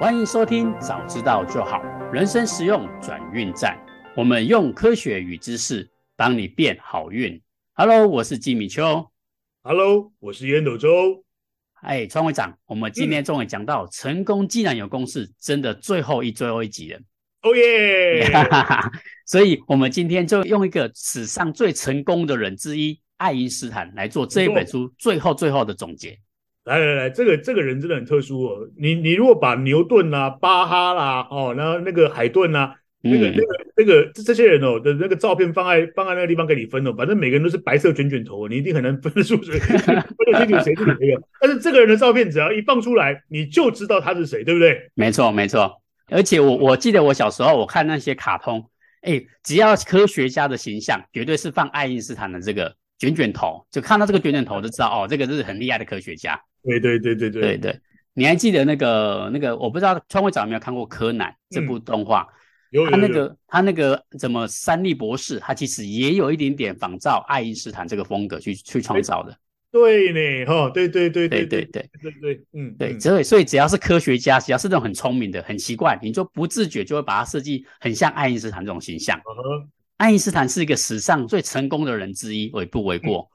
欢迎收听，早知道就好。人生实用转运站，我们用科学与知识帮你变好运。Hello，我是吉米秋。Hello，我是烟斗周。哎，川会长，我们今天终于讲到、嗯、成功既然有公式，真的最后一最后一集了。哦耶！所以，我们今天就用一个史上最成功的人之一——爱因斯坦来做这一本书最后最后的总结。来来来，这个这个人真的很特殊哦。你你如果把牛顿啦、啊、巴哈啦、哦，然后那个海顿啊，那个、嗯、那个那个这这些人哦的那个照片放在放在那个地方给你分哦，反正每个人都是白色卷卷头，你一定很难分得出谁 分得清楚谁是谁个。但是这个人的照片只要一放出来，你就知道他是谁，对不对？没错没错。而且我我记得我小时候我看那些卡通，哎，只要科学家的形象，绝对是放爱因斯坦的这个卷卷头，就看到这个卷卷头就知道哦，这个是很厉害的科学家。对对对对对对对，你还记得那个那个？我不知道川会长有没有看过《柯南》这部动画？他那个他那个怎么三笠博士，他其实也有一点点仿照爱因斯坦这个风格去去创造的。对呢，哈，对对对对对对对对对，嗯，对，所以所以只要是科学家，只要是那种很聪明的、很奇怪，你就不自觉就会把它设计很像爱因斯坦这种形象。Uh-huh. 爱因斯坦是一个史上最成功的人之一，也不为过。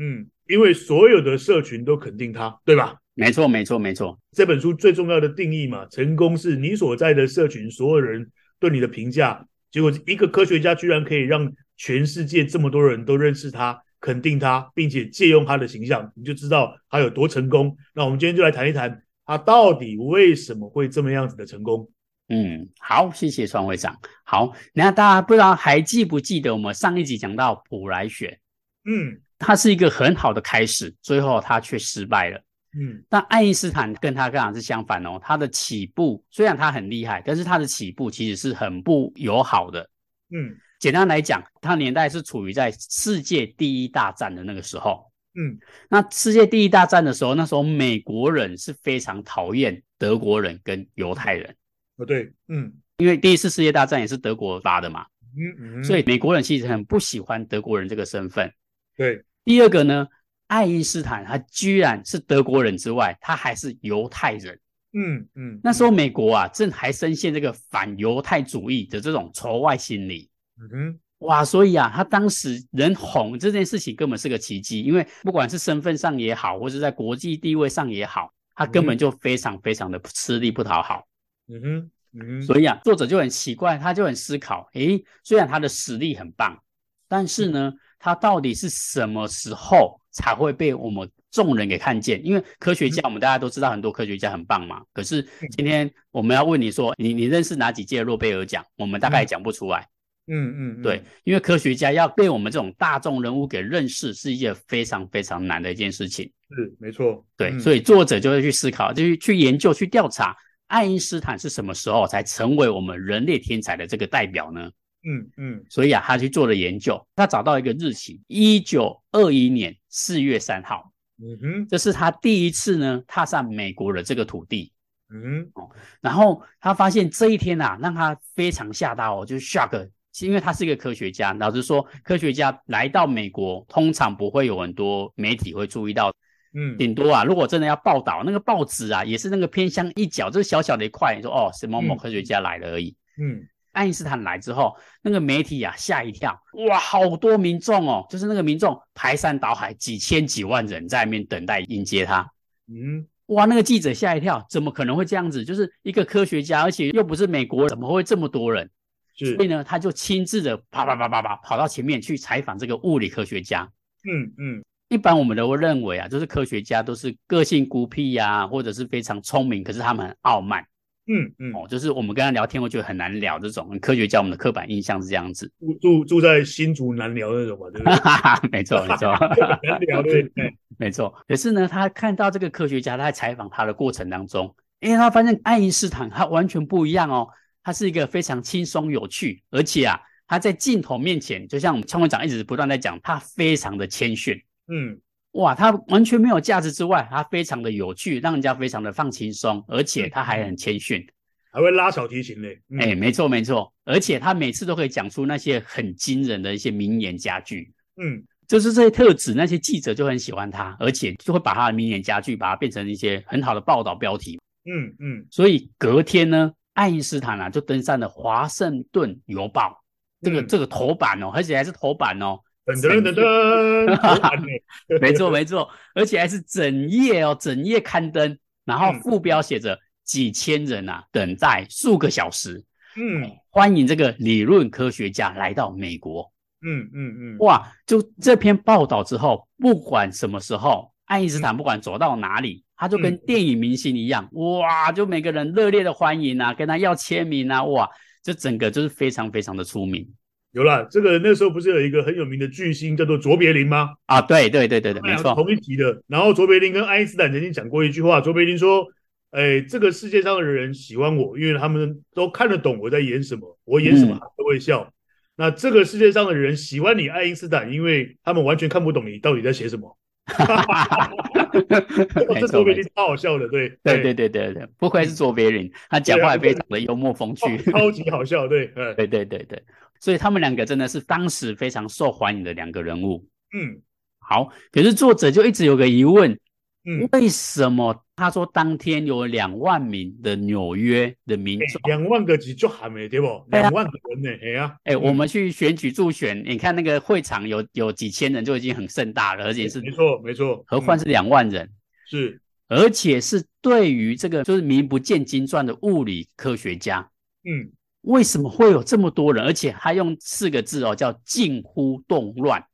嗯，因为所有的社群都肯定他，对吧？没错，没错，没错。这本书最重要的定义嘛，成功是你所在的社群所有人对你的评价。结果一个科学家居然可以让全世界这么多人都认识他。肯定他，并且借用他的形象，你就知道他有多成功。那我们今天就来谈一谈他到底为什么会这么样子的成功。嗯，好，谢谢双会长。好，那大家不知道还记不记得我们上一集讲到普莱雪？嗯，他是一个很好的开始，最后他却失败了。嗯，但爱因斯坦跟他刚好是相反哦，他的起步虽然他很厉害，但是他的起步其实是很不友好的。嗯。简单来讲，他年代是处于在世界第一大战的那个时候。嗯，那世界第一大战的时候，那时候美国人是非常讨厌德国人跟犹太人。哦，对，嗯，因为第一次世界大战也是德国发的嘛。嗯嗯，所以美国人其实很不喜欢德国人这个身份。对，第二个呢，爱因斯坦他居然是德国人之外，他还是犹太人。嗯嗯，那时候美国啊，正还深陷这个反犹太主义的这种仇外心理。嗯哼，哇，所以啊，他当时人红这件事情根本是个奇迹，因为不管是身份上也好，或是在国际地位上也好，他根本就非常非常的吃力不讨好。嗯哼，嗯哼，所以啊，作者就很奇怪，他就很思考，诶，虽然他的实力很棒，但是呢，他到底是什么时候才会被我们众人给看见？因为科学家，我们大家都知道很多科学家很棒嘛，可是今天我们要问你说，你你认识哪几届诺贝尔奖？我们大概讲不出来。嗯嗯，嗯，对，因为科学家要被我们这种大众人物给认识，是一件非常非常难的一件事情。是，没错。对，嗯、所以作者就会去思考，就去去研究、去调查，爱因斯坦是什么时候才成为我们人类天才的这个代表呢？嗯嗯。所以啊，他去做了研究，他找到一个日期，一九二一年四月三号。嗯哼，这是他第一次呢踏上美国的这个土地。嗯哦，然后他发现这一天啊，让他非常吓到哦，就是 shock。因为他是一个科学家，老实说，科学家来到美国，通常不会有很多媒体会注意到，嗯，顶多啊，如果真的要报道，那个报纸啊，也是那个偏向一角，就是小小的一块，你说哦，是某某科学家来了而已。嗯，爱因斯坦来之后，那个媒体啊吓一跳，哇，好多民众哦，就是那个民众排山倒海，几千几万人在那边等待迎接他。嗯，哇，那个记者吓一跳，怎么可能会这样子？就是一个科学家，而且又不是美国人，怎么会这么多人？所以呢，他就亲自的啪啪啪啪啪跑到前面去采访这个物理科学家。嗯嗯，一般我们都会认为啊，就是科学家都是个性孤僻呀、啊，或者是非常聪明，可是他们很傲慢。嗯嗯，哦，就是我们跟他聊天，我觉得很难聊这种科学家，我们的刻板印象是这样子。住住住在新竹难聊那种嘛，对不对？没 错没错，难聊对对，没错。可是呢，他看到这个科学家，他在采访他的过程当中，哎，他发现爱因斯坦他完全不一样哦。他是一个非常轻松有趣，而且啊，他在镜头面前，就像我们创会长一直不断在讲，他非常的谦逊。嗯，哇，他完全没有价值之外，他非常的有趣，让人家非常的放轻松，而且他还很谦逊，还会拉小提琴嘞。哎、嗯欸，没错没错，而且他每次都可以讲出那些很惊人的一些名言佳句。嗯，就是这些特质，那些记者就很喜欢他，而且就会把他的名言佳句，把它变成一些很好的报道标题。嗯嗯，所以隔天呢，爱因斯坦啊就登上了《华盛顿邮报》这个、嗯、这个头版哦，而且还是头版哦，噔噔噔噔，没错没错，而且还是整页哦，整页刊登，然后副标写着几千人啊等待数个小时，嗯，欢迎这个理论科学家来到美国。嗯嗯嗯，哇！就这篇报道之后，不管什么时候，爱因斯坦不管走到哪里，嗯、他就跟电影明星一样，嗯、哇！就每个人热烈的欢迎啊，跟他要签名啊，哇！这整个就是非常非常的出名。有啦，这个那时候不是有一个很有名的巨星叫做卓别林吗？啊，对对对对对，没错，同一级的。然后卓别林跟爱因斯坦曾经讲过一句话，卓别林说：“哎，这个世界上的人喜欢我，因为他们都看得懂我在演什么，我演什么他都会笑。嗯”那这个世界上的人喜欢你，爱因斯坦，因为他们完全看不懂你到底在写什么。这卓别林超好笑的，对对对对对对，不愧是卓别林，他讲话也非常的幽默风趣，超级好笑，对对对对对，所以他们两个真的是当时非常受欢迎的两个人物。嗯，好，可是作者就一直有个疑问。嗯，为什么他说当天有两万名的纽约的民众，两万个几就还没对不？两万个人呢？哎呀，哎，我们去选举助选，你看那个会场有有几千人就已经很盛大了，而且是没错没错，何况是两万人，是，而且是对于这个就是名不见经传的物理科学家，嗯，为什么会有这么多人？而且他用四个字哦，叫近乎动乱。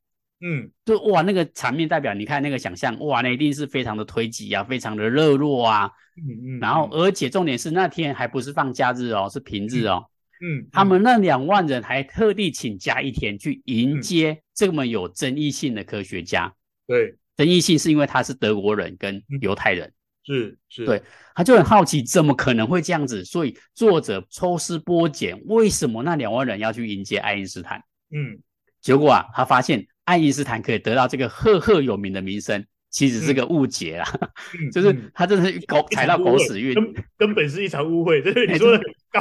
嗯，就哇，那个场面代表你看那个想象，哇，那一定是非常的推挤啊，非常的热络啊。嗯嗯。然后，而且重点是那天还不是放假日哦，是平日哦。嗯。嗯，他们那两万人还特地请假一天去迎接这么有争议性的科学家。对，争议性是因为他是德国人跟犹太人。是是。对，他就很好奇，怎么可能会这样子？所以作者抽丝剥茧，为什么那两万人要去迎接爱因斯坦？嗯。结果啊，他发现。爱因斯坦可以得到这个赫赫有名的名声，其实是个误解啦，嗯、就是他真的是狗踩到狗屎运，根根本是一场误会。对对，你说的狗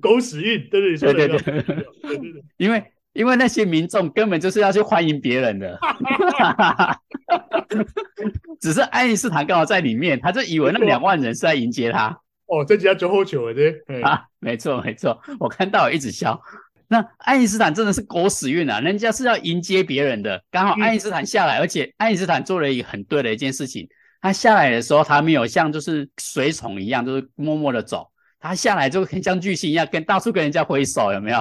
狗屎运，对对，对对 对，对对对，因为因为那些民众根本就是要去欢迎别人的，只是爱因斯坦刚好在里面，他就以为那两万人是在迎接他。哦，这家酒后酒对，啊，没错没错，我看到一直笑。那爱因斯坦真的是狗屎运啊！人家是要迎接别人的，刚好爱因斯坦下来，嗯、而且爱因斯坦做了一个很对的一件事情。他下来的时候，他没有像就是随从一样，就是默默的走。他下来就很像巨星一样，跟到处跟人家挥手，有没有？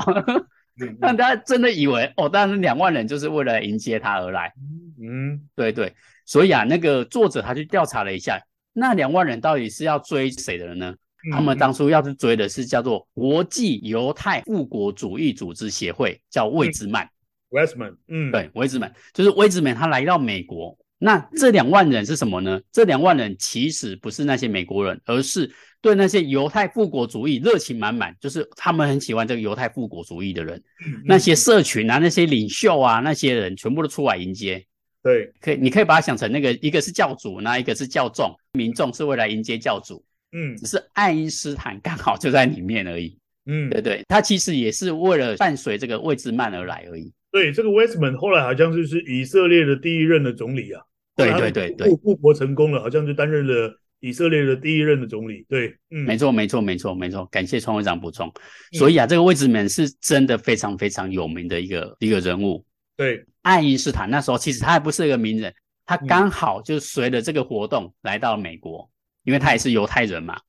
让大家真的以为哦，当然两万人就是为了迎接他而来。嗯，对对。所以啊，那个作者他去调查了一下，那两万人到底是要追谁的人呢？他们当初要去追的是叫做国际犹太复国主义组织协会，叫魏兹曼。魏兹曼，嗯，对，魏兹曼就是魏兹曼，他来到美国。那这两万人是什么呢？这两万人其实不是那些美国人，而是对那些犹太复国主义热情满满，就是他们很喜欢这个犹太复国主义的人。那些社群啊，那些领袖啊，那些人全部都出来迎接。对，可以，你可以把它想成那个一个是教主，那一个是教众，民众是为了迎接教主。嗯，只是爱因斯坦刚好就在里面而已。嗯，对对，他其实也是为了伴随这个魏兹曼而来而已。对，这个 Weizmann 后来好像就是以色列的第一任的总理啊。对对对对，复国成功了，好像就担任了以色列的第一任的总理。对，嗯，没错没错没错没错，感谢创会长补充。所以啊，这个魏志敏是真的非常非常有名的一个一个人物。对，爱因斯坦那时候其实他还不是一个名人，他刚好就随着这个活动来到了美国。因为他也是犹太人嘛，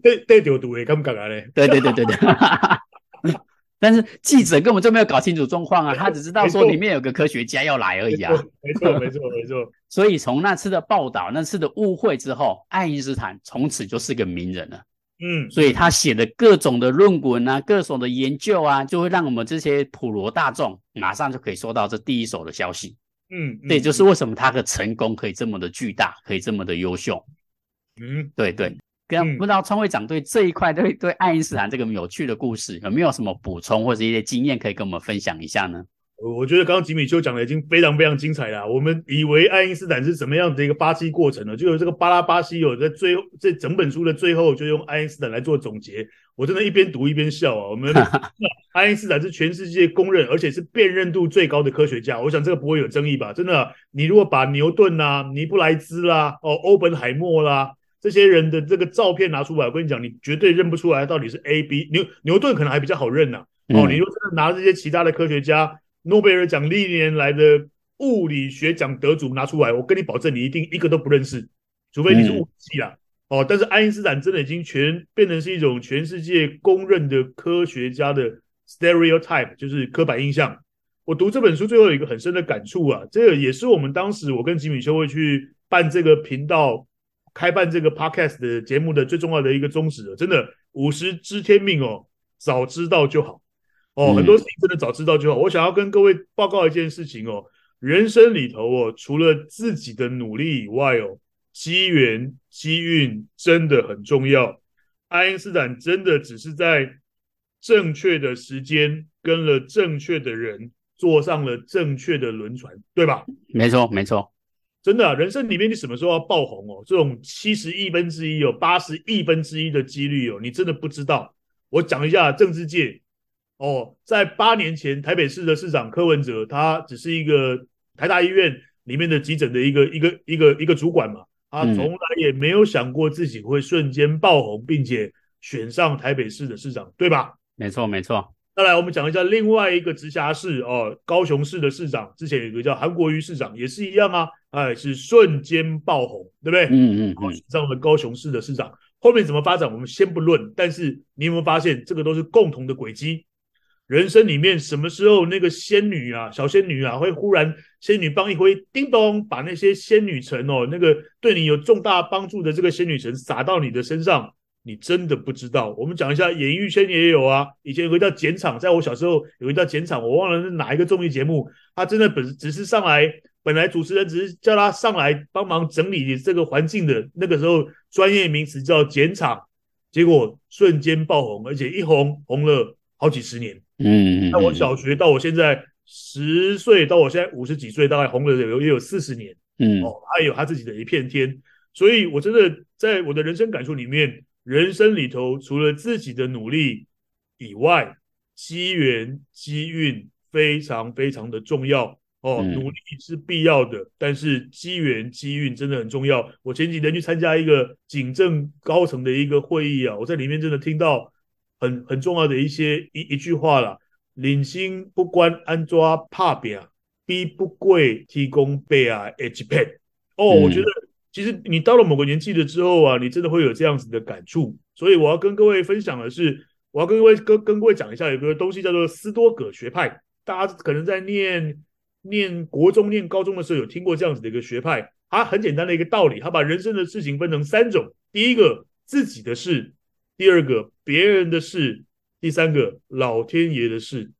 对对对对？对对对对对，但是记者根本就没有搞清楚状况啊，他只知道说里面有个科学家要来而已啊。没错没错没错。所以从那次的报道、那次的误会之后，爱因斯坦从此就是个名人了。嗯，所以他写的各种的论文啊，各种的研究啊，就会让我们这些普罗大众马上就可以收到这第一手的消息。嗯，这也就是为什么他的成功可以这么的巨大，可以这么的优秀。嗯，对对，跟不知道创会长对这一块对对爱因斯坦这个有趣的故事有没有什么补充或者一些经验可以跟我们分享一下呢？我觉得刚刚吉米修讲的已经非常非常精彩了。我们以为爱因斯坦是什么样的一个巴西过程呢？就有这个巴拉巴西有在最后这整本书的最后就用爱因斯坦来做总结。我真的一边读一边笑啊！我们 爱因斯坦是全世界公认而且是辨认度最高的科学家，我想这个不会有争议吧？真的，你如果把牛顿啦、尼布莱兹啦、哦欧本海默啦。这些人的这个照片拿出来，我跟你讲，你绝对认不出来到底是 A、B。牛牛顿可能还比较好认呐、啊。哦，你如果真的拿这些其他的科学家，诺贝尔奖历年来的物理学奖得主拿出来，我跟你保证，你一定一个都不认识，除非你是物理系啊。哦，但是爱因斯坦真的已经全变成是一种全世界公认的科学家的 stereotype，就是刻板印象。我读这本书最后有一个很深的感触啊，这个也是我们当时我跟吉米修会去办这个频道。开办这个 podcast 的节目的最重要的一个宗旨，真的五十知天命哦，早知道就好哦，很多事情真的早知道就好。我想要跟各位报告一件事情哦，人生里头哦，除了自己的努力以外哦，机缘机运真的很重要。爱因斯坦真的只是在正确的时间跟了正确的人，坐上了正确的轮船，对吧？没错，没错。真的啊，人生里面你什么时候要爆红哦？这种七十亿分之一有八十亿分之一的几率哦，你真的不知道。我讲一下政治界哦，在八年前，台北市的市长柯文哲，他只是一个台大医院里面的急诊的一个一个一个一个主管嘛，他从来也没有想过自己会瞬间爆红，并且选上台北市的市长，对吧？没错，没错。再来，我们讲一下另外一个直辖市哦，高雄市的市长，之前有一个叫韩国瑜市长，也是一样啊，哎，是瞬间爆红，对不对？嗯嗯，好，选上了高雄市的市长，后面怎么发展，我们先不论。但是你有没有发现，这个都是共同的轨迹？人生里面什么时候那个仙女啊，小仙女啊，会忽然仙女棒一挥，叮咚，把那些仙女尘哦，那个对你有重大帮助的这个仙女尘撒到你的身上？你真的不知道，我们讲一下演艺圈也有啊。以前有个叫简场，在我小时候有一个叫简场，我忘了是哪一个综艺节目。他真的本只是上来，本来主持人只是叫他上来帮忙整理这个环境的，那个时候专业名词叫剪场，结果瞬间爆红，而且一红红了好几十年。嗯，那我小学到我现在十岁到我现在五十几岁，大概红了有也有四十年。嗯，哦，他有他自己的一片天，所以我真的在我的人生感受里面。人生里头，除了自己的努力以外，机缘机运非常非常的重要哦。嗯、努力是必要的，但是机缘机运真的很重要。我前几天去参加一个警政高层的一个会议啊，我在里面真的听到很很重要的一些一一句话了：领薪不关安抓怕扁，逼不贵提供备啊 H pad 哦，我觉得。其实你到了某个年纪了之后啊，你真的会有这样子的感触。所以我要跟各位分享的是，我要跟各位跟跟各位讲一下，有个东西叫做斯多葛学派。大家可能在念念国中、念高中的时候有听过这样子的一个学派。它很简单的一个道理，它把人生的事情分成三种：第一个自己的事，第二个别人的事，第三个老天爷的事。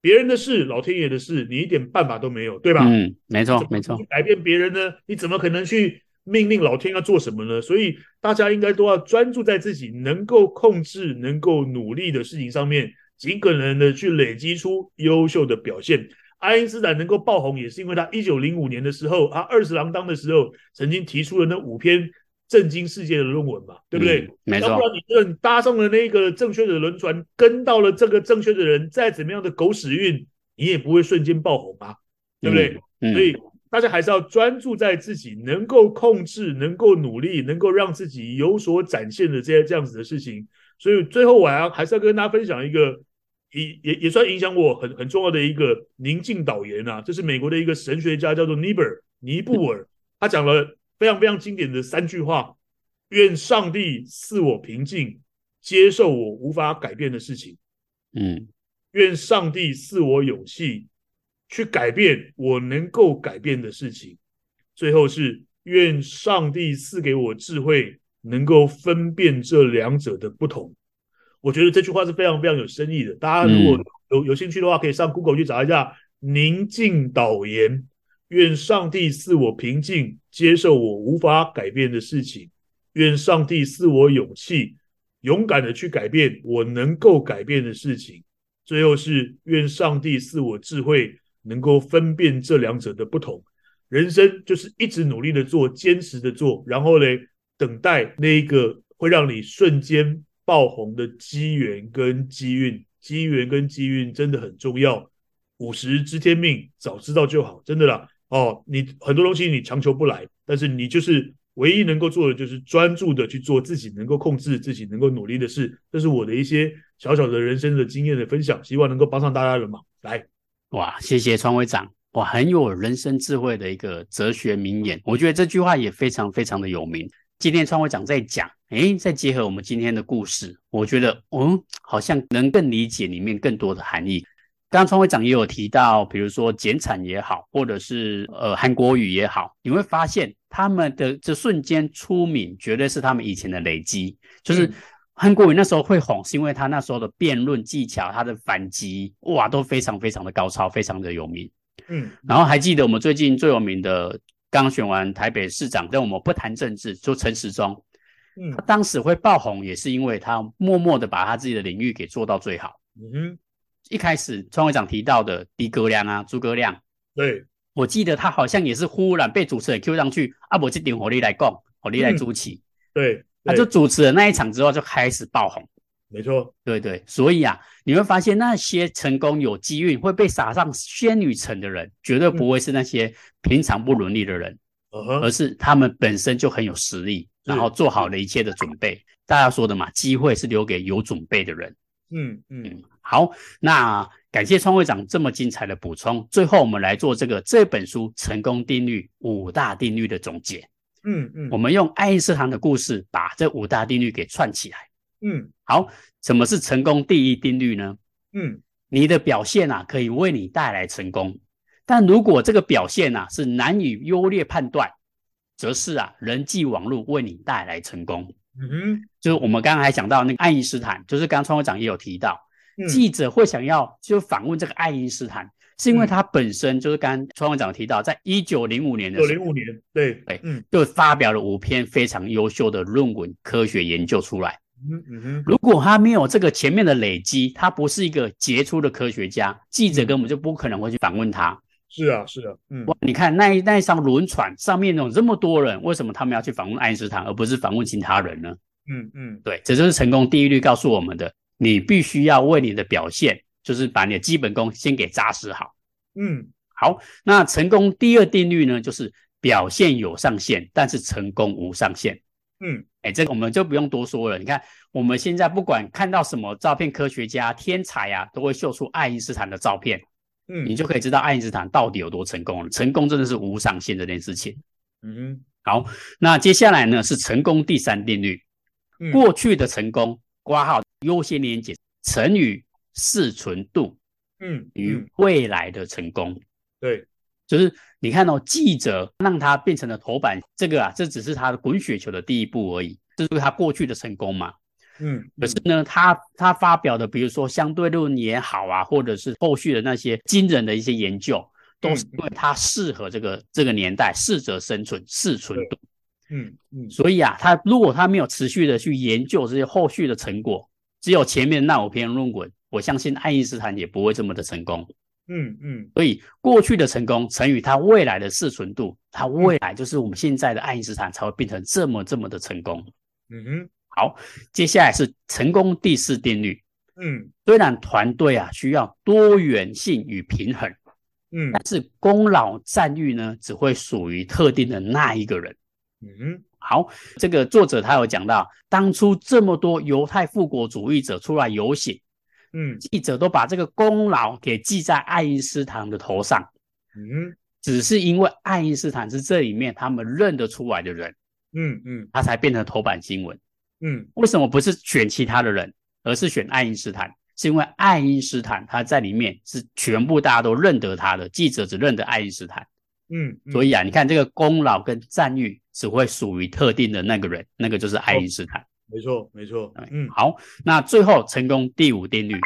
别人的事，老天爷的事，你一点办法都没有，对吧？嗯，没错，没错。改变别人呢？你怎么可能去命令老天要做什么呢？所以大家应该都要专注在自己能够控制、能够努力的事情上面，尽可能的去累积出优秀的表现。爱因斯坦能够爆红，也是因为他一九零五年的时候，他二十郎当的时候，曾经提出了那五篇。震惊世界的论文嘛，对不对？嗯、没错。要不然你这你搭上了那个正确的轮船，跟到了这个正确的人，再怎么样的狗屎运，你也不会瞬间爆红吧？对不对？嗯嗯、所以大家还是要专注在自己能够控制、能够努力、能够让自己有所展现的这些这样子的事情。所以最后我还要还是要跟大家分享一个，也也也算影响我很很重要的一个宁静导言啊，这是美国的一个神学家叫做尼泊尔尼布尔，他讲了。非常非常经典的三句话：愿上帝赐我平静，接受我无法改变的事情。嗯，愿上帝赐我勇气，去改变我能够改变的事情。最后是愿上帝赐给我智慧，能够分辨这两者的不同。我觉得这句话是非常非常有深意的。大家如果有有兴趣的话，可以上 Google 去找一下“宁静导言”。愿上帝赐我平静，接受我无法改变的事情。愿上帝赐我勇气，勇敢的去改变我能够改变的事情。最后是愿上帝赐我智慧，能够分辨这两者的不同。人生就是一直努力的做，坚持的做，然后呢，等待那一个会让你瞬间爆红的机缘跟机运。机缘跟机运真的很重要。五十知天命，早知道就好，真的啦。哦，你很多东西你强求不来，但是你就是唯一能够做的就是专注的去做自己能够控制、自己能够努力的事。这是我的一些小小的人生的经验的分享，希望能够帮上大家的忙。来，哇，谢谢创会长，哇，很有人生智慧的一个哲学名言，我觉得这句话也非常非常的有名。今天创会长在讲，诶，再结合我们今天的故事，我觉得，嗯，好像能更理解里面更多的含义。刚刚创会长也有提到，比如说减产也好，或者是呃韩国瑜也好，你会发现他们的这瞬间出名，绝对是他们以前的累积。就是韩国瑜那时候会红，是因为他那时候的辩论技巧，他的反击哇都非常非常的高超，非常的有名。嗯，然后还记得我们最近最有名的，刚选完台北市长，但我们不谈政治，就陈时中。嗯，他当时会爆红，也是因为他默默的把他自己的领域给做到最好。嗯哼。一开始创会长提到的的哥亮啊，诸葛亮，对，我记得他好像也是忽然被主持人 Q 上去，啊，我这点火力来讲，火力来主持，嗯，对，他就主持了那一场之后就开始爆红，没错，对对，所以啊，你会发现那些成功有机运会被撒上仙女层的人，绝对不会是那些平常不努力的人，嗯，而是他们本身就很有实力，然后做好了一切的准备。大家说的嘛，机会是留给有准备的人。嗯嗯。好，那感谢创会长这么精彩的补充。最后，我们来做这个这本书成功定律五大定律的总结。嗯嗯，我们用爱因斯坦的故事把这五大定律给串起来。嗯，好，什么是成功第一定律呢？嗯，你的表现啊，可以为你带来成功，但如果这个表现啊是难以优劣判断，则是啊人际网络为你带来成功。嗯哼，就是我们刚刚还讲到那个爱因斯坦，就是刚刚创会长也有提到。记者会想要就访问这个爱因斯坦，嗯、是因为他本身就是刚刚创会长提到，在一九零五年的时候，零五年，对对，嗯，就发表了五篇非常优秀的论文，科学研究出来。嗯嗯哼，如果他没有这个前面的累积，他不是一个杰出的科学家，记者根本就不可能会去访问他。是啊，是啊，嗯，哇，你看那一那一艘轮船上面有这么多人，为什么他们要去访问爱因斯坦，而不是访问其他人呢？嗯嗯，对，这就是成功第一律告诉我们的。你必须要为你的表现，就是把你的基本功先给扎实好。嗯，好。那成功第二定律呢，就是表现有上限，但是成功无上限。嗯，哎，这个我们就不用多说了。你看，我们现在不管看到什么照片，科学家、天才啊，都会秀出爱因斯坦的照片。嗯，你就可以知道爱因斯坦到底有多成功了。成功真的是无上限这件事情。嗯，好。那接下来呢，是成功第三定律。嗯，过去的成功。括号优先连接乘以适存度，嗯，与未来的成功，对，就是你看哦，记者让他变成了头版，这个啊，这只是他的滚雪球的第一步而已，这是他过去的成功嘛，嗯，可是呢，他他发表的，比如说相对论也好啊，或者是后续的那些惊人的一些研究，都是因为他适合这个这个年代，适者生存，适存度。嗯嗯，所以啊，他如果他没有持续的去研究这些后续的成果，只有前面那五篇论文，我相信爱因斯坦也不会这么的成功。嗯嗯，所以过去的成功乘以他未来的适存度，他未来就是我们现在的爱因斯坦才会变成这么这么的成功。嗯哼，好，接下来是成功第四定律。嗯，虽然团队啊需要多元性与平衡，嗯，但是功劳赞誉呢只会属于特定的那一个人。嗯，好，这个作者他有讲到，当初这么多犹太复国主义者出来游行，嗯，记者都把这个功劳给记在爱因斯坦的头上，嗯，只是因为爱因斯坦是这里面他们认得出来的人，嗯嗯，他才变成头版新闻，嗯，为什么不是选其他的人，而是选爱因斯坦？是因为爱因斯坦他在里面是全部大家都认得他的，记者只认得爱因斯坦。嗯，所以啊，你看这个功劳跟赞誉只会属于特定的那个人，那个就是爱因斯坦。没错，没错。嗯，好，那最后成功第五定律，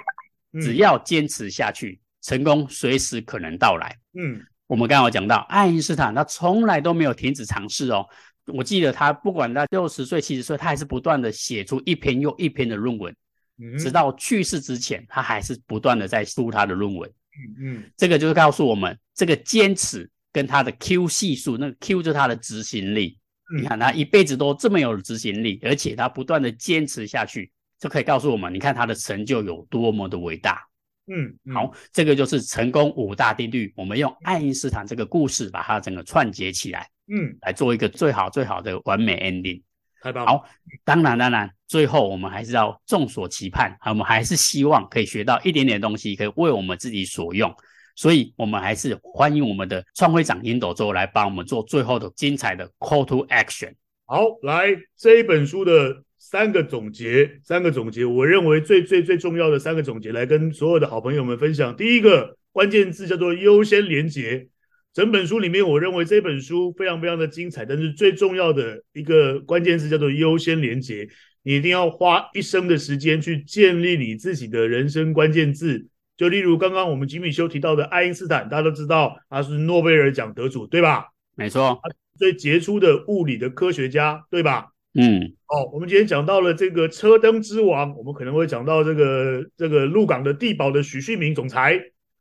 嗯、只要坚持下去，成功随时可能到来。嗯，我们刚刚有讲到，爱因斯坦他从来都没有停止尝试哦。我记得他不管他六十岁、七十岁，他还是不断的写出一篇又一篇的论文，嗯，直到去世之前，他还是不断的在书他的论文。嗯嗯，这个就是告诉我们，这个坚持。跟他的 Q 系数，那个 Q 就是他的执行力。嗯、你看他一辈子都这么有执行力，而且他不断的坚持下去，就可以告诉我们，你看他的成就有多么的伟大。嗯，嗯好，这个就是成功五大定律。我们用爱因斯坦这个故事把它整个串接起来，嗯，来做一个最好最好的完美 ending。太棒了。好，当然当然，最后我们还是要众所期盼，我们还是希望可以学到一点点东西，可以为我们自己所用。所以，我们还是欢迎我们的创会长烟斗周来帮我们做最后的精彩的 call to action。好，来这一本书的。三个总结，三个总结，我认为最最最重要的三个总结，来跟所有的好朋友们分享。第一个关键字叫做优先连结。整本书里面，我认为这本书非常非常的精彩，但是最重要的一个关键字叫做优先连结。你一定要花一生的时间去建立你自己的人生关键字。就例如刚刚我们吉米修提到的爱因斯坦，大家都知道他是诺贝尔奖得主，对吧？没错，最杰出的物理的科学家，对吧？嗯，哦，我们今天讲到了这个车灯之王，我们可能会讲到这个这个鹿港的地保的许旭明总裁。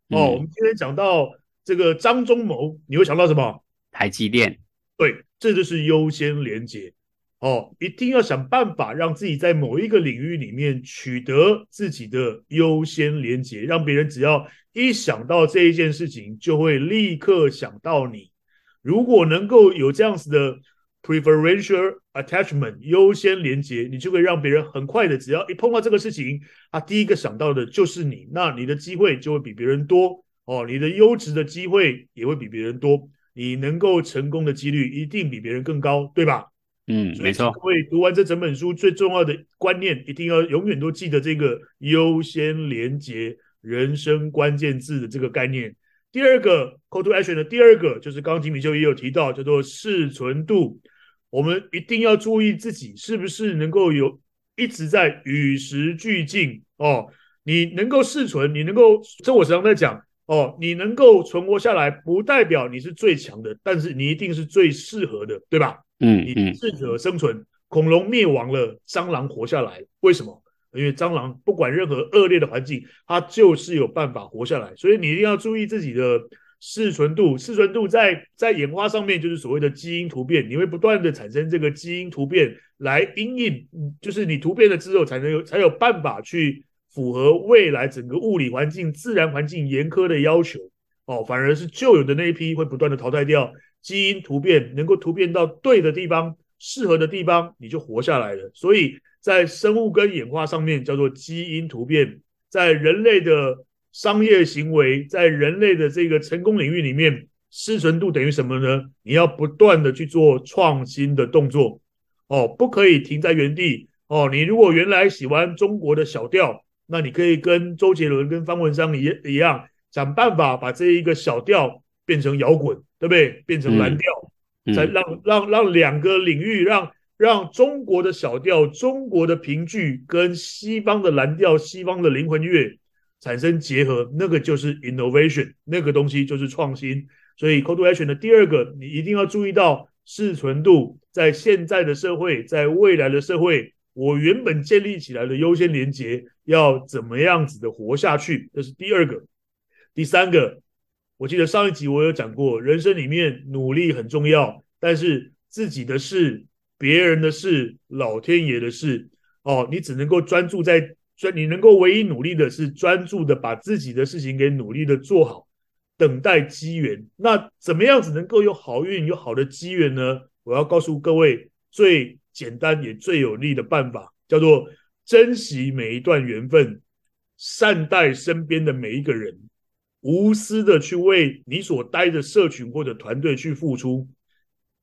哦，嗯、我们今天讲到这个张忠谋，你会想到什么？台积电。对，这就是优先连接。哦，一定要想办法让自己在某一个领域里面取得自己的优先连接，让别人只要一想到这一件事情，就会立刻想到你。如果能够有这样子的。Preferential attachment 优先连接，你就可以让别人很快的，只要一碰到这个事情，他第一个想到的就是你，那你的机会就会比别人多哦，你的优质的机会也会比别人多，你能够成功的几率一定比别人更高，对吧？嗯，没错。各位读完这整本书最重要的观念，一定要永远都记得这个优先连接人生关键字的这个概念。第二个 call to action 的第二个就是刚刚吉米修也有提到，叫做适存度。我们一定要注意自己是不是能够有一直在与时俱进哦。你能够适存，你能够，这我时常在讲哦，你能够存活下来，不代表你是最强的，但是你一定是最适合的，对吧？嗯，你适者生存。恐龙灭亡了，蟑螂活下来，为什么？因为蟑螂不管任何恶劣的环境，它就是有办法活下来。所以你一定要注意自己的。适存度，适存度在在演化上面就是所谓的基因突变，你会不断的产生这个基因突变来因应，就是你突变了之后才能有才有办法去符合未来整个物理环境、自然环境严苛的要求哦，反而是旧有的那一批会不断的淘汰掉，基因突变能够突变到对的地方、适合的地方，你就活下来了。所以在生物跟演化上面叫做基因突变，在人类的。商业行为在人类的这个成功领域里面，失存度等于什么呢？你要不断的去做创新的动作，哦，不可以停在原地。哦，你如果原来喜欢中国的小调，那你可以跟周杰伦、跟方文山一一样，想办法把这一个小调变成摇滚，对不对？变成蓝调，再、让让让两个领域，让让中国的小调、中国的评剧跟西方的蓝调、西方的灵魂乐。产生结合，那个就是 innovation，那个东西就是创新。所以 call to action 的第二个，你一定要注意到适存度，在现在的社会，在未来的社会，我原本建立起来的优先连结要怎么样子的活下去，这是第二个。第三个，我记得上一集我有讲过，人生里面努力很重要，但是自己的事、别人的事、老天爷的事，哦，你只能够专注在。所以你能够唯一努力的是专注的把自己的事情给努力的做好，等待机缘。那怎么样子能够有好运、有好的机缘呢？我要告诉各位最简单也最有力的办法，叫做珍惜每一段缘分，善待身边的每一个人，无私的去为你所待的社群或者团队去付出，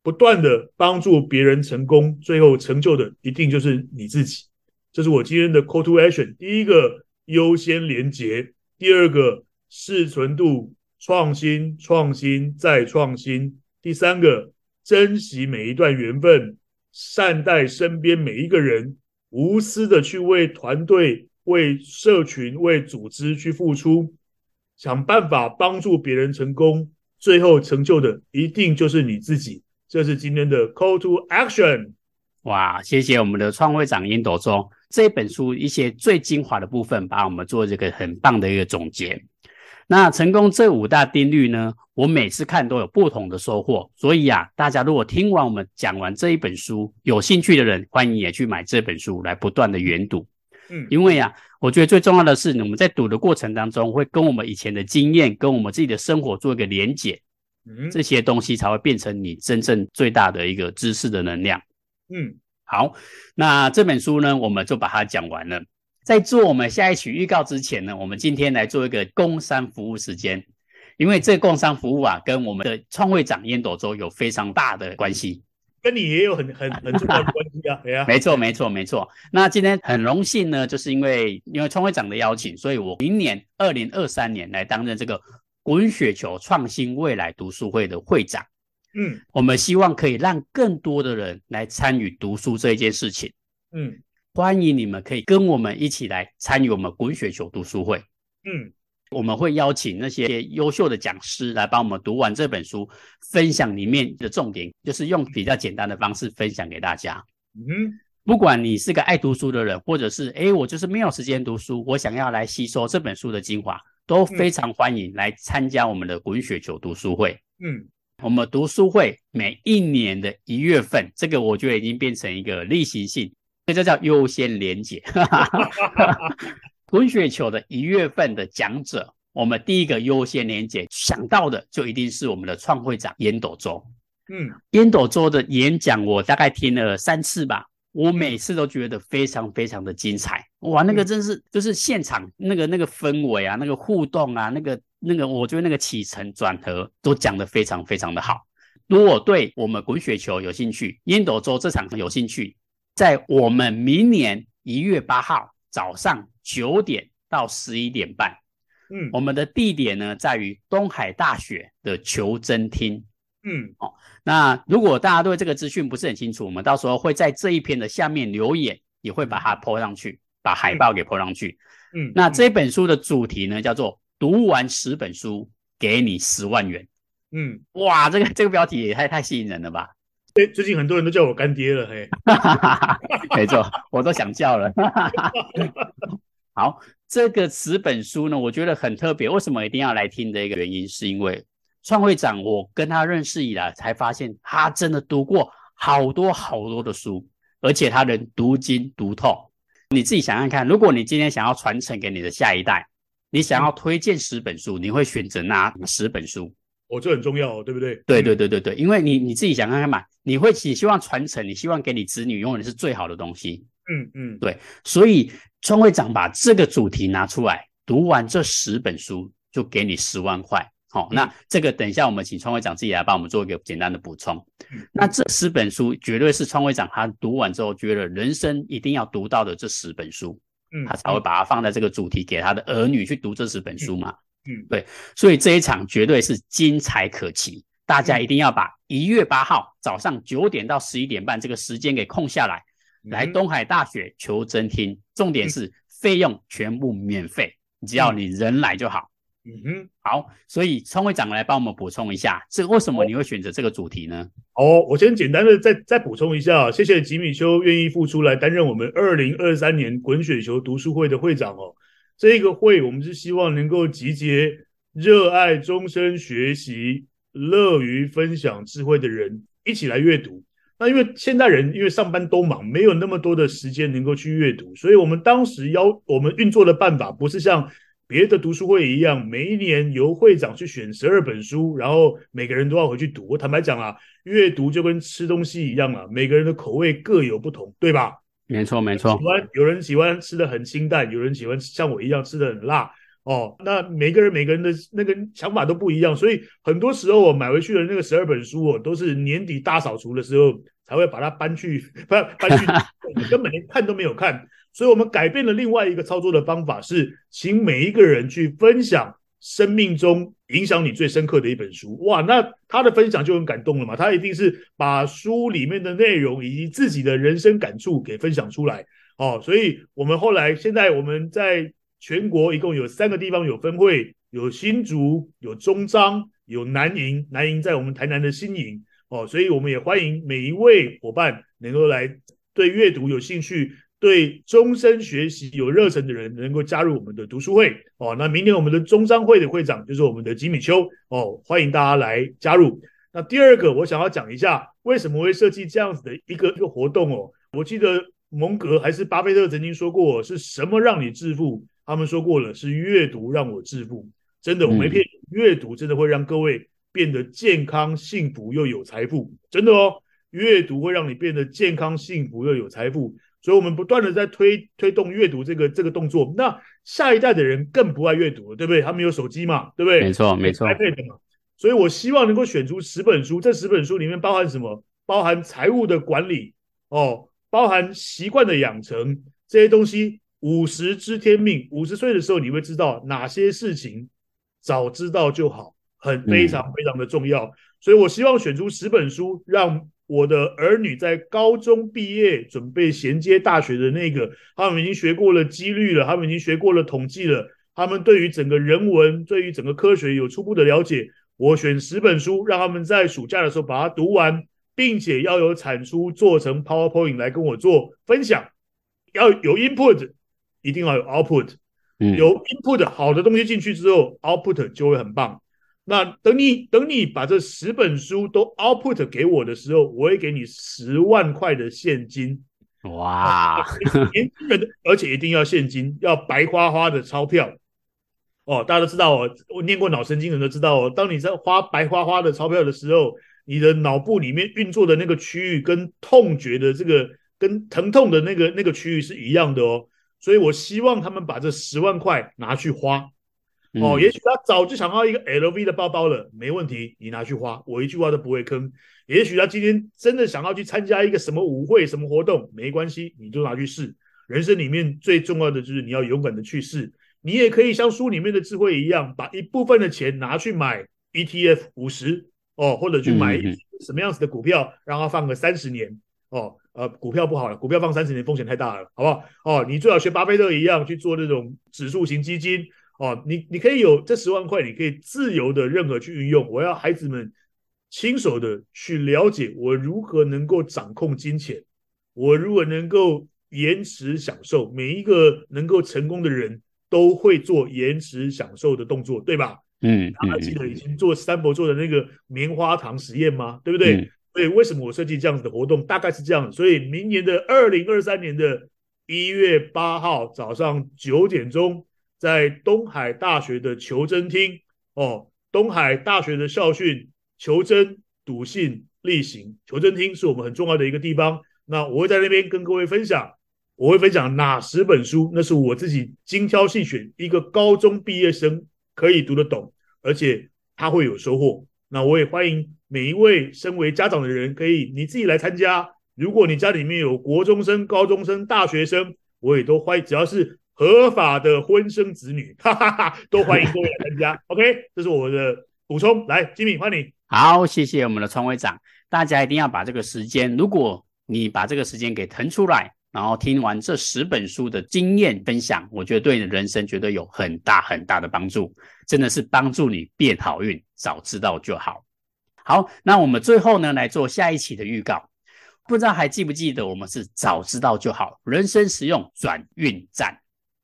不断的帮助别人成功，最后成就的一定就是你自己。这是我今天的 call to action。第一个优先连结，第二个适存度，创新，创新再创新。第三个珍惜每一段缘分，善待身边每一个人，无私的去为团队、为社群、为组织去付出，想办法帮助别人成功，最后成就的一定就是你自己。这是今天的 call to action。哇，谢谢我们的创会长烟斗周。这本书一些最精华的部分，把我们做这个很棒的一个总结。那成功这五大定律呢，我每次看都有不同的收获。所以啊，大家如果听完我们讲完这一本书，有兴趣的人欢迎也去买这本书来不断的研读。嗯，因为啊，我觉得最重要的是，我们在读的过程当中，会跟我们以前的经验，跟我们自己的生活做一个连结，嗯，这些东西才会变成你真正最大的一个知识的能量。嗯，好，那这本书呢，我们就把它讲完了。在做我们下一曲预告之前呢，我们今天来做一个工商服务时间，因为这个工商服务啊，跟我们的创会长烟斗周有非常大的关系。跟你也有很很很重要的关系啊，没错没错没错。那今天很荣幸呢，就是因为因为创会长的邀请，所以我明年二零二三年来担任这个滚雪球创新未来读书会的会长。嗯，我们希望可以让更多的人来参与读书这一件事情。嗯，欢迎你们可以跟我们一起来参与我们滚雪球读书会。嗯。我们会邀请那些优秀的讲师来帮我们读完这本书，分享里面的重点，就是用比较简单的方式分享给大家。嗯，不管你是个爱读书的人，或者是诶我就是没有时间读书，我想要来吸收这本书的精华，都非常欢迎来参加我们的滚雪球读书会。嗯，我们读书会每一年的一月份，这个我觉得已经变成一个例行性，这就叫优先连结。滚雪球的一月份的讲者，我们第一个优先连结想到的就一定是我们的创会长烟斗周。嗯，烟斗周的演讲我大概听了三次吧，我每次都觉得非常非常的精彩。哇，那个真是就是现场那个那个氛围啊，那个互动啊，那个那个我觉得那个起承转合都讲得非常非常的好。如果对我们滚雪球有兴趣，烟斗周这场有兴趣，在我们明年一月八号早上。九点到十一点半，嗯，我们的地点呢在于东海大学的求真厅，嗯，哦，那如果大家对这个资讯不是很清楚，我们到时候会在这一篇的下面留言，也会把它 po 上去，把海报给 po 上去，嗯，那这本书的主题呢叫做读完十本书给你十万元，嗯，哇，这个这个标题也太太吸引人了吧？对，最近很多人都叫我干爹了，嘿，没错，我都想叫了。好，这个十本书呢，我觉得很特别。为什么一定要来听的一个原因，是因为创会长，我跟他认识以来，才发现他真的读过好多好多的书，而且他能读经读透。你自己想想看，如果你今天想要传承给你的下一代，你想要推荐十本书，你会选择哪十本书？哦，这很重要，对不对？对对对对对，因为你你自己想看看嘛，你会你希望传承，你希望给你子女用的是最好的东西。嗯嗯，对，所以创会长把这个主题拿出来，读完这十本书就给你十万块。好、那这个等一下我们请创会长自己来帮我们做一个简单的补充。嗯、那这十本书绝对是创会长他读完之后觉得人生一定要读到的这十本书，嗯，他才会把它放在这个主题给他的儿女去读这十本书嘛。嗯，嗯对，所以这一场绝对是精彩可期，大家一定要把一月八号早上九点到十一点半这个时间给空下来。来东海大学求真听，重点是费用全部免费，嗯、只要你人来就好。嗯哼，好，所以创会长来帮我们补充一下，这为什么你会选择这个主题呢？哦，我先简单的再再补充一下，谢谢吉米修愿意付出来担任我们二零二三年滚雪球读书会的会长哦。这个会我们是希望能够集结热爱终身学习、乐于分享智慧的人一起来阅读。那因为现代人因为上班都忙，没有那么多的时间能够去阅读，所以我们当时要我们运作的办法不是像别的读书会一样，每一年由会长去选十二本书，然后每个人都要回去读。我坦白讲啊，阅读就跟吃东西一样啊，每个人的口味各有不同，对吧？没错，没错。喜欢有人喜欢吃的很清淡，有人喜欢像我一样吃的很辣。哦，那每个人每个人的那个想法都不一样，所以很多时候我买回去的那个十二本书哦，都是年底大扫除的时候才会把它搬去 搬搬去，根本连看都没有看。所以我们改变了另外一个操作的方法，是请每一个人去分享生命中影响你最深刻的一本书。哇，那他的分享就很感动了嘛，他一定是把书里面的内容以及自己的人生感触给分享出来。哦，所以我们后来现在我们在。全国一共有三个地方有分会，有新竹、有中彰、有南营。南营在我们台南的新营哦，所以我们也欢迎每一位伙伴能够来对阅读有兴趣、对终身学习有热忱的人，能够加入我们的读书会哦。那明年我们的中商会的会长就是我们的吉米秋哦，欢迎大家来加入。那第二个，我想要讲一下为什么会设计这样子的一个一个活动哦。我记得蒙格还是巴菲特曾经说过，是什么让你致富？他们说过了，是阅读让我致富。真的，我没骗你，阅读真的会让各位变得健康、幸福又有财富。真的哦，阅读会让你变得健康、幸福又有财富。所以，我们不断的在推推动阅读这个这个动作。那下一代的人更不爱阅读了，对不对？他们有手机嘛，对不对？没错，没错，iPad 嘛。所以我希望能够选出十本书，这十本书里面包含什么？包含财务的管理哦，包含习惯的养成这些东西。五十知天命，五十岁的时候你会知道哪些事情，早知道就好，很非常非常的重要。嗯、所以我希望选出十本书，让我的儿女在高中毕业准备衔接大学的那个，他们已经学过了几率了，他们已经学过了统计了，他们对于整个人文，对于整个科学有初步的了解。我选十本书，让他们在暑假的时候把它读完。并且要有产出做成 PowerPoint 来跟我做分享，要有 input，一定要有 output。嗯，有 input 好的东西进去之后，output 就会很棒。那等你等你把这十本书都 output 给我的时候，我会给你十万块的现金。哇，年轻人，而且一定要现金，要白花花的钞票。哦，大家都知道哦，我念过脑神经的人都知道哦，当你在花白花花的钞票的时候。你的脑部里面运作的那个区域跟痛觉的这个跟疼痛的那个那个区域是一样的哦，所以我希望他们把这十万块拿去花哦。也许他早就想要一个 LV 的包包了，没问题，你拿去花，我一句话都不会坑。也许他今天真的想要去参加一个什么舞会、什么活动，没关系，你就拿去试。人生里面最重要的就是你要勇敢的去试。你也可以像书里面的智慧一样，把一部分的钱拿去买 ETF 五十。哦，或者去买什么样子的股票，让它放个三十年。哦，呃，股票不好了，股票放三十年风险太大了，好不好？哦，你最好学巴菲特一样去做这种指数型基金。哦，你你可以有这十万块，你可以自由的任何去运用。我要孩子们亲手的去了解我如何能够掌控金钱，我如果能够延迟享受。每一个能够成功的人都会做延迟享受的动作，对吧？嗯，大家记得以前做三博做的那个棉花糖实验吗？对不对？嗯、所以为什么我设计这样子的活动？大概是这样。所以明年的二零二三年的一月八号早上九点钟，在东海大学的求真厅哦，东海大学的校训：求真、笃信、力行。求真厅是我们很重要的一个地方。那我会在那边跟各位分享，我会分享哪十本书？那是我自己精挑细选，一个高中毕业生。可以读得懂，而且他会有收获。那我也欢迎每一位身为家长的人，可以你自己来参加。如果你家里面有国中生、高中生、大学生，我也都欢迎，只要是合法的婚生子女，哈哈哈，都欢迎各位来参加。OK，这是我的补充。来，Jimmy，欢迎你。好，谢谢我们的创会长。大家一定要把这个时间，如果你把这个时间给腾出来。然后听完这十本书的经验分享，我觉得对你的人生绝对有很大很大的帮助，真的是帮助你变好运。早知道就好。好，那我们最后呢，来做下一期的预告。不知道还记不记得，我们是早知道就好，人生实用转运站。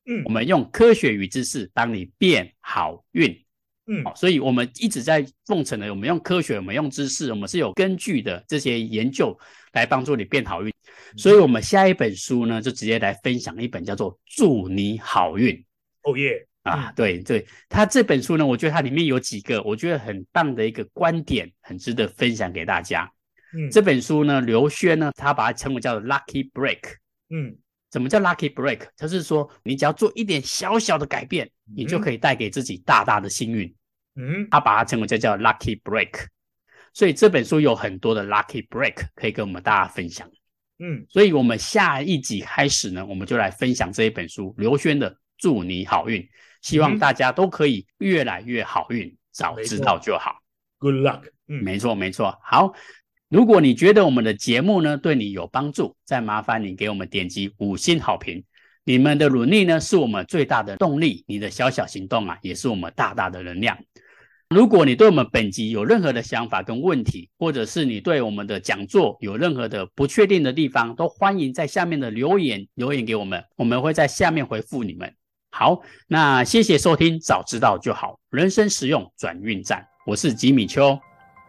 嗯，我们用科学与知识帮你变好运。嗯，所以我们一直在奉承的，我们用科学，我们用知识，我们是有根据的这些研究来帮助你变好运。所以，我们下一本书呢，就直接来分享一本叫做《祝你好运》。哦耶！啊，对对，他这本书呢，我觉得它里面有几个我觉得很棒的一个观点，很值得分享给大家。嗯，这本书呢，刘轩呢，他把它称为叫做 Lucky Break。嗯，什么叫 Lucky Break？就是说，你只要做一点小小的改变，你就可以带给自己大大的幸运。嗯，他把它称为叫叫 Lucky Break。所以这本书有很多的 Lucky Break 可以跟我们大家分享。嗯，所以我们下一集开始呢，我们就来分享这一本书，刘轩的《祝你好运》，希望大家都可以越来越好运，嗯、早知道就好。Good luck。嗯，没错没错。好，如果你觉得我们的节目呢对你有帮助，再麻烦你给我们点击五星好评。你们的努力呢是我们最大的动力，你的小小行动啊也是我们大大的能量。如果你对我们本集有任何的想法跟问题，或者是你对我们的讲座有任何的不确定的地方，都欢迎在下面的留言留言给我们，我们会在下面回复你们。好，那谢谢收听，早知道就好，人生实用转运站，我是吉米秋，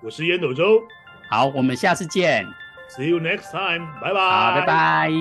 我是烟斗周，好我们下次见 see you next time 拜拜好拜拜